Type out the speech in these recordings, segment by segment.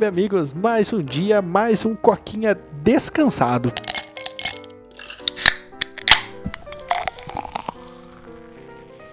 Web amigos, mais um dia, mais um coquinha descansado.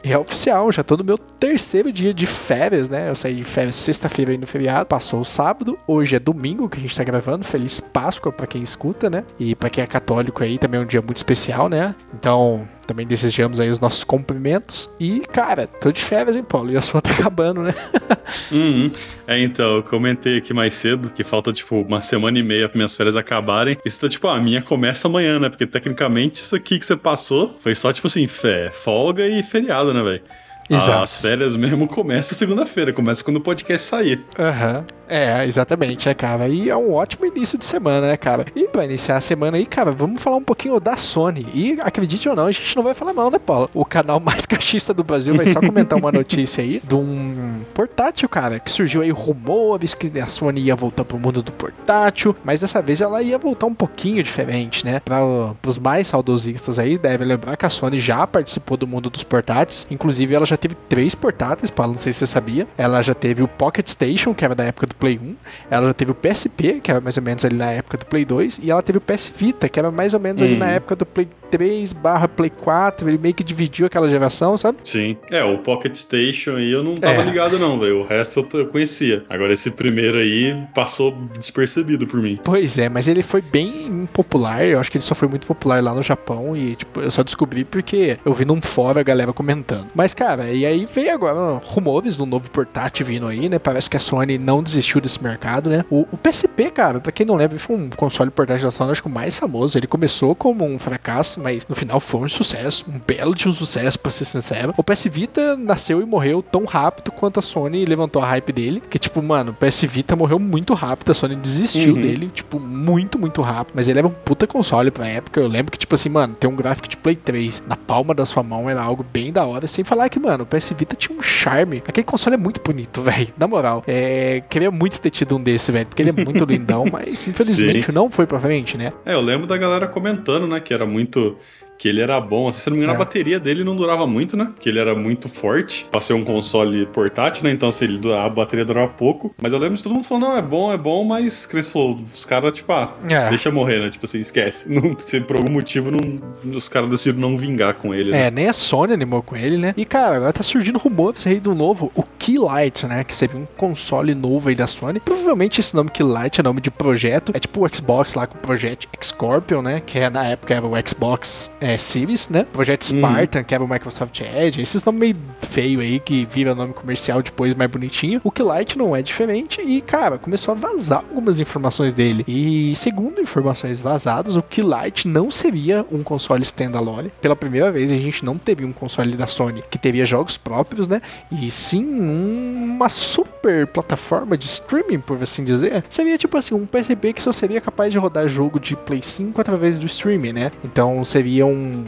é oficial, já tô no meu terceiro dia de férias, né? Eu saí de férias sexta-feira aí no feriado, passou o sábado, hoje é domingo que a gente tá gravando. Feliz Páscoa para quem escuta, né? E para quem é católico aí também é um dia muito especial, né? Então, também desejamos aí os nossos cumprimentos. E, cara, tô de férias, hein, Paulo? E a sua tá acabando, né? uhum. É, então, eu comentei aqui mais cedo que falta, tipo, uma semana e meia pra minhas férias acabarem. E você tá, tipo, ah, a minha começa amanhã, né? Porque tecnicamente isso aqui que você passou foi só, tipo assim, fé, folga e feriado, né, velho? Exato. As férias mesmo começam segunda-feira, começa quando o podcast sair. Aham. Uhum. É, exatamente, né, cara? E é um ótimo início de semana, né, cara? E pra iniciar a semana aí, cara, vamos falar um pouquinho da Sony. E acredite ou não, a gente não vai falar mal, né, Paulo? O canal mais cachista do Brasil vai só comentar uma notícia aí de um portátil, cara, que surgiu aí rumores que a Sony ia voltar pro mundo do portátil, mas dessa vez ela ia voltar um pouquinho diferente, né? Para os mais saudosistas aí, devem lembrar que a Sony já participou do mundo dos portáteis, inclusive ela já teve três portáteis, Paulo, não sei se você sabia. Ela já teve o Pocket Station, que era da época do Play 1. Ela já teve o PSP, que era mais ou menos ali na época do Play 2. E ela teve o PS Vita, que era mais ou menos ali na uhum. época do Play 3 barra Play 4. Ele meio que dividiu aquela geração, sabe? Sim. É, o Pocket Station aí eu não tava é. ligado não, velho. O resto eu conhecia. Agora esse primeiro aí passou despercebido por mim. Pois é, mas ele foi bem popular. Eu acho que ele só foi muito popular lá no Japão. E, tipo, eu só descobri porque eu vi num fórum a galera comentando. Mas, cara, e aí veio agora rumores do novo portátil vindo aí, né? Parece que a Sony não desistiu desse mercado, né? O, o PSP, cara, pra quem não lembra, foi um console portátil da Sony, acho que o mais famoso. Ele começou como um fracasso, mas no final foi um sucesso, um belo de um sucesso, pra ser sincero. O PS Vita nasceu e morreu tão rápido quanto a Sony levantou a hype dele. Que, tipo, mano, o PS Vita morreu muito rápido, a Sony desistiu uhum. dele, tipo, muito, muito rápido. Mas ele era um puta console pra época. Eu lembro que, tipo assim, mano, ter um gráfico de Play 3 na palma da sua mão era algo bem da hora. Sem falar que, mano, o PS Vita tinha um charme. Aquele console é muito bonito, velho. Na moral. É, queria muito ter tido um desse, velho. Porque ele é muito lindão, mas infelizmente Sim. não foi pra frente, né? É, eu lembro da galera comentando, né, que era muito que ele era bom. Se não me engano, é. a bateria dele não durava muito, né? Porque ele era muito forte pra ser um console portátil, né? Então, se ele a bateria durava pouco. Mas eu lembro de todo mundo falando, não, é bom, é bom, mas Cresce falou, os caras, tipo, ah, é. deixa morrer, né? Tipo assim, esquece. Não, se por algum motivo não, os caras decidiram não vingar com ele. Né? É, nem a Sony animou com ele, né? E, cara, agora tá surgindo rumores aí do novo, o Keylight, né? Que seria um console novo aí da Sony. Provavelmente esse nome Keylight é nome de projeto. É tipo o Xbox lá com o projeto Scorpion, né? Que é, na época era o Xbox é, Series, né? Projeto uhum. Spartan, que era o Microsoft Edge. Esses nomes meio feio aí, que vira nome comercial depois mais bonitinho. O Keylight não é diferente e, cara, começou a vazar algumas informações dele. E segundo informações vazadas, o Keylight não seria um console standalone. Pela primeira vez, a gente não teve um console da Sony que teria jogos próprios, né? E sim uma super plataforma de streaming, por assim dizer. Seria tipo assim, um PSP que só seria capaz de rodar jogo de Play 5 através do streaming, né? Então seria um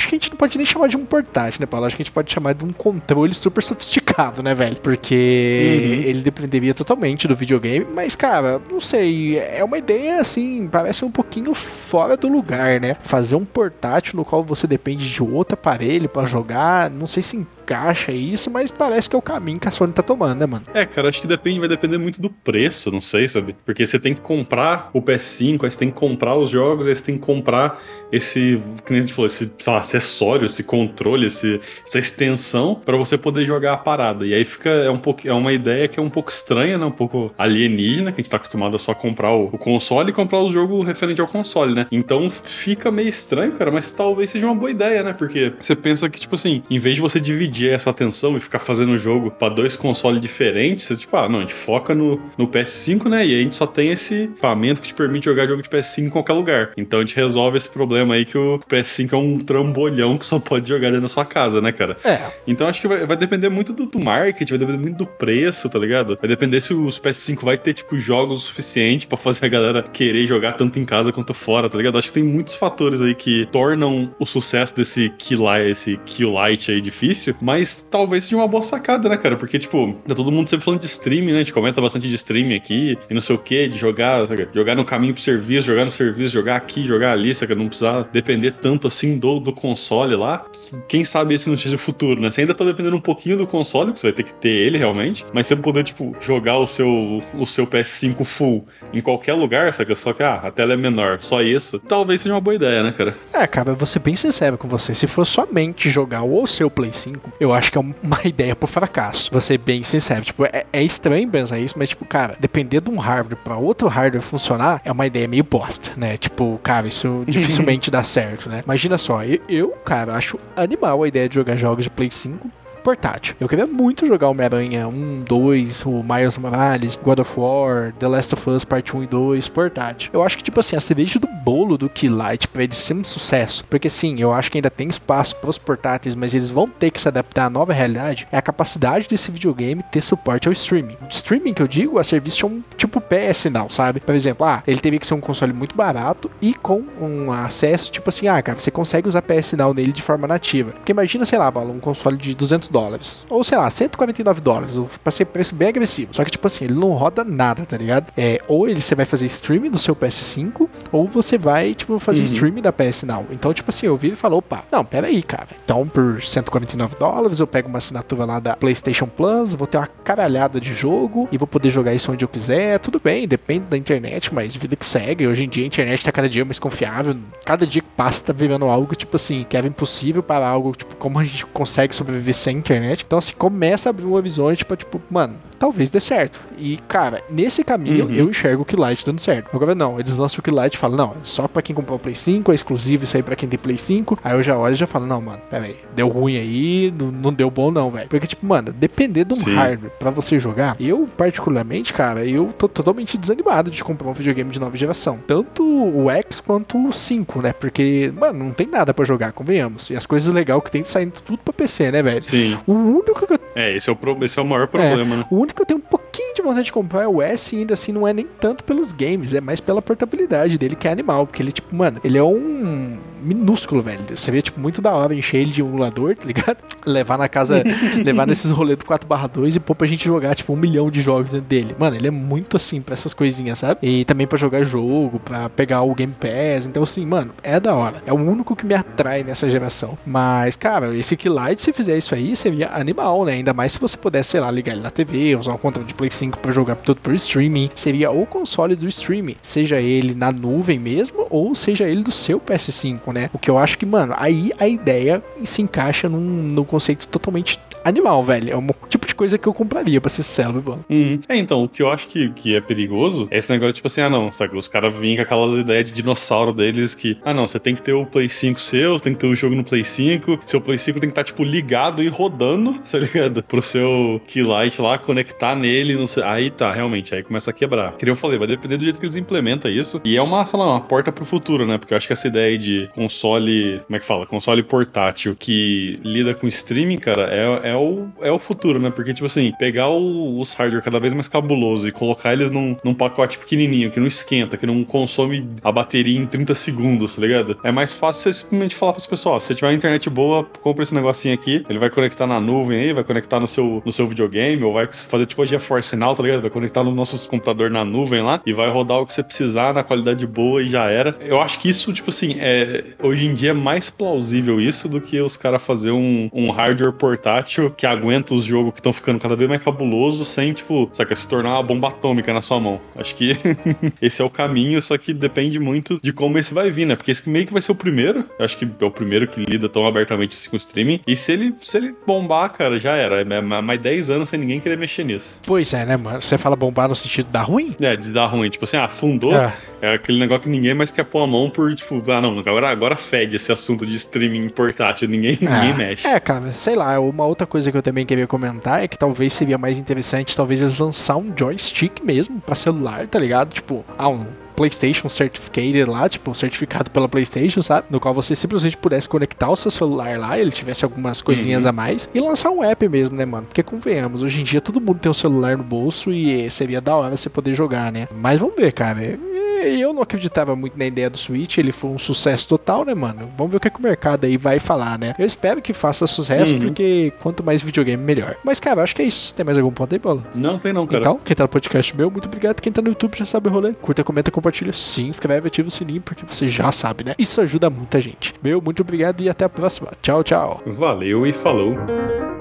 Acho que a gente não pode nem chamar de um portátil, né, Paulo? Acho que a gente pode chamar de um controle super sofisticado, né, velho? Porque uhum. ele dependeria totalmente do videogame. Mas, cara, não sei. É uma ideia, assim, parece um pouquinho fora do lugar, né? Fazer um portátil no qual você depende de outro aparelho para jogar. Não sei se encaixa isso, mas parece que é o caminho que a Sony tá tomando, né, mano? É, cara, acho que depende, vai depender muito do preço, não sei, sabe? Porque você tem que comprar o PS5, aí você tem que comprar os jogos, aí você tem que comprar esse, que nem a gente falou, esse, lá, acessório, esse controle, esse, essa extensão para você poder jogar a parada. E aí fica, é um pouco, é uma ideia que é um pouco estranha, né? Um pouco alienígena, que a gente tá acostumado a só comprar o, o console e comprar o jogo referente ao console, né? Então fica meio estranho, cara, mas talvez seja uma boa ideia, né? Porque você pensa que, tipo assim, em vez de você dividir dividir essa atenção e ficar fazendo o jogo para dois consoles diferentes, você, tipo, ah, não, a gente foca no, no PS5, né? E a gente só tem esse equipamento que te permite jogar jogo de PS5 em qualquer lugar. Então a gente resolve esse problema aí que o PS5 é um trambolhão que só pode jogar dentro da sua casa, né, cara? É. Então acho que vai, vai depender muito do, do marketing, vai depender muito do preço, tá ligado? Vai depender se os PS5 vai ter, tipo, jogos o suficiente para fazer a galera querer jogar tanto em casa quanto fora, tá ligado? Acho que tem muitos fatores aí que tornam o sucesso desse Key Light, esse Key Light aí difícil, Mas talvez seja uma boa sacada, né, cara? Porque, tipo, tá todo mundo sempre falando de streaming, né? A gente comenta bastante de streaming aqui e não sei o que, de jogar, sabe? jogar no caminho pro serviço, jogar no serviço, jogar aqui, jogar ali, sabe? Não precisar depender tanto assim do, do console lá. Quem sabe esse não seja o futuro, né? Você ainda tá dependendo um pouquinho do console, que você vai ter que ter ele realmente, mas você poder, tipo, jogar o seu, o seu PS5 full em qualquer lugar, sabe? Só que, ah, a tela é menor, só isso. Talvez seja uma boa ideia, né, cara? É, cara, eu vou ser bem sincero com você. Se for somente jogar o seu Play 5, eu acho que é uma ideia pro fracasso. Vou ser bem sincero. Tipo, é, é estranho pensar isso, mas, tipo, cara, depender de um hardware pra outro hardware funcionar é uma ideia meio bosta, né? Tipo, cara, isso dificilmente dá certo, né? Imagina só, eu, eu, cara, acho animal a ideia de jogar jogos de Play 5 portátil. Eu queria muito jogar Homem-Aranha 1, 2, o Miles Morales, God of War, The Last of Us Part 1 e 2 portátil. Eu acho que, tipo assim, a cereja do bolo do Keylight pra ele ser um sucesso, porque sim, eu acho que ainda tem espaço pros portáteis, mas eles vão ter que se adaptar à nova realidade, é a capacidade desse videogame ter suporte ao streaming. O streaming que eu digo, a serviço é um tipo PS Now, sabe? Por exemplo, ah, ele teria que ser um console muito barato e com um acesso, tipo assim, ah, cara, você consegue usar PS Now nele de forma nativa. Porque imagina, sei lá, um console de 200 dólares. Ou sei lá, 149 dólares. Pra ser preço bem agressivo. Só que, tipo assim, ele não roda nada, tá ligado? É, ou ele você vai fazer streaming do seu PS5, ou você vai, tipo, fazer uhum. streaming da PS Now. Então, tipo assim, eu vi e falou, opa, não, pera aí, cara. Então, por 149 dólares, eu pego uma assinatura lá da PlayStation Plus, vou ter uma caralhada de jogo e vou poder jogar isso onde eu quiser. Tudo bem, depende da internet, mas vida que segue. Hoje em dia a internet tá cada dia mais confiável. Cada dia que passa tá vivendo algo, tipo assim, que era impossível para algo, tipo, como a gente consegue sobreviver sem internet. Então, assim, começa a abrir uma visão, tipo, tipo, mano, talvez dê certo. E, cara, nesse caminho uhum. eu enxergo o Keylight dando certo. Agora não, eles lançam o Keylight e falam, não, é só pra quem comprou o Play 5, é exclusivo isso aí pra quem tem Play 5. Aí eu já olho e já falo, não, mano, pera aí, deu ruim aí, não, não deu bom não, velho. Porque, tipo, mano, depender de um Sim. hardware pra você jogar, eu, particularmente, cara, eu tô totalmente desanimado de comprar um videogame de nova geração. Tanto o X quanto o 5, né? Porque, mano, não tem nada pra jogar, convenhamos. E as coisas legais que tem saindo tudo pra PC, né, velho? Sim. O único que eu... É, esse é o, pro... esse é o maior problema, é, né? O único que eu tenho um pouquinho de vontade de comprar é o S, e ainda assim não é nem tanto pelos games, é mais pela portabilidade dele que é animal. Porque ele, tipo, mano, ele é um minúsculo, velho. Vê, tipo, muito da hora encher ele de emulador, tá ligado? Levar na casa, levar nesses rolês do 4/2 e pôr pra gente jogar, tipo, um milhão de jogos dentro dele. Mano, ele é muito assim pra essas coisinhas, sabe? E também pra jogar jogo, pra pegar o Game Pass. Então, assim, mano, é da hora. É o único que me atrai nessa geração. Mas, cara, esse Keylight, se fizer isso aí, seria animal, né? Ainda mais se você pudesse, sei lá, ligar ele na TV, usar um controle de Play 5 pra jogar tudo por streaming. Seria o console do streaming. Seja ele na nuvem mesmo, ou seja ele do seu PS5, né? O que eu acho que, mano, aí a ideia se encaixa num, num conceito totalmente animal, velho. É um tipo de coisa que eu compraria pra ser célebre, mano. Uhum. É, então, o que eu acho que, que é perigoso é esse negócio, tipo assim, ah, não, sabe? Os caras vêm com aquelas ideias de dinossauro deles que, ah, não, você tem que ter o Play 5 seu, tem que ter o jogo no Play 5, seu Play 5 tem que estar, tá, tipo, ligado e rodando, tá ligado? Pro seu Keylight lá, conectar nele, não sei. Aí tá, realmente, aí começa a quebrar. Que eu falei, vai depender do jeito que eles implementam isso. E é uma, sei lá, uma porta pro futuro, né? Porque eu acho que essa ideia de console, como é que fala? Console portátil que lida com streaming, cara, é, é, o, é o futuro, né? Porque, tipo assim, pegar o, os hardware cada vez mais cabuloso e colocar eles num, num pacote pequenininho, que não esquenta, que não consome a bateria em 30 segundos, tá ligado? É mais fácil você simplesmente falar pros pessoal, se você tiver uma internet boa, compra esse negocinho aqui, ele vai conectar na nuvem aí, vai conectar no seu, no seu videogame, ou vai fazer tipo a GeForce Now, tá ligado? Vai conectar no nosso computador na nuvem lá, e vai rodar o que você precisar na qualidade boa e já era. Eu acho que isso, tipo assim, é, hoje em dia é mais plausível isso do que os caras fazer um, um hardware portátil que aguenta os jogos que estão ficando cada vez mais cabulosos sem, tipo, saca, se tornar uma bomba atômica na sua mão. Acho que esse é o caminho, só que depende muito de como esse vai vir, né? Porque esse meio que vai ser o primeiro. Eu acho que é o primeiro que lida tão abertamente assim com o streaming. E se ele, se ele bombar, cara, já era. É mais 10 anos sem ninguém querer mexer nisso. Pois é, né, mano? Você fala bombar no sentido de dar ruim? É, de dar ruim. Tipo assim, ah, fundou. É. é aquele negócio que ninguém mais quer pôr a mão por, tipo, ah, não, agora, agora fede esse assunto de streaming portátil. Ninguém, é. ninguém mexe. É, cara, sei lá. Uma outra coisa que eu também queria comentar é que talvez seria mais interessante, talvez eles lançar um joystick mesmo para celular, tá ligado? Tipo, ah, um PlayStation Certificated lá, tipo, certificado pela PlayStation, sabe? No qual você simplesmente pudesse conectar o seu celular lá, ele tivesse algumas coisinhas uhum. a mais e lançar um app mesmo, né, mano? Porque convenhamos, hoje em dia todo mundo tem um celular no bolso e seria da hora você poder jogar, né? Mas vamos ver, cara eu não acreditava muito na ideia do Switch, ele foi um sucesso total, né, mano? Vamos ver o que, é que o mercado aí vai falar, né? Eu espero que faça sucesso, uhum. porque quanto mais videogame, melhor. Mas, cara, acho que é isso. Tem mais algum ponto aí, Bola? Não, tem não, cara. Então, quem tá no podcast meu, muito obrigado. Quem tá no YouTube já sabe o rolê. Curta, comenta, compartilha, se inscreve, ativa o sininho, porque você já sabe, né? Isso ajuda muita gente. Meu, muito obrigado e até a próxima. Tchau, tchau. Valeu e falou.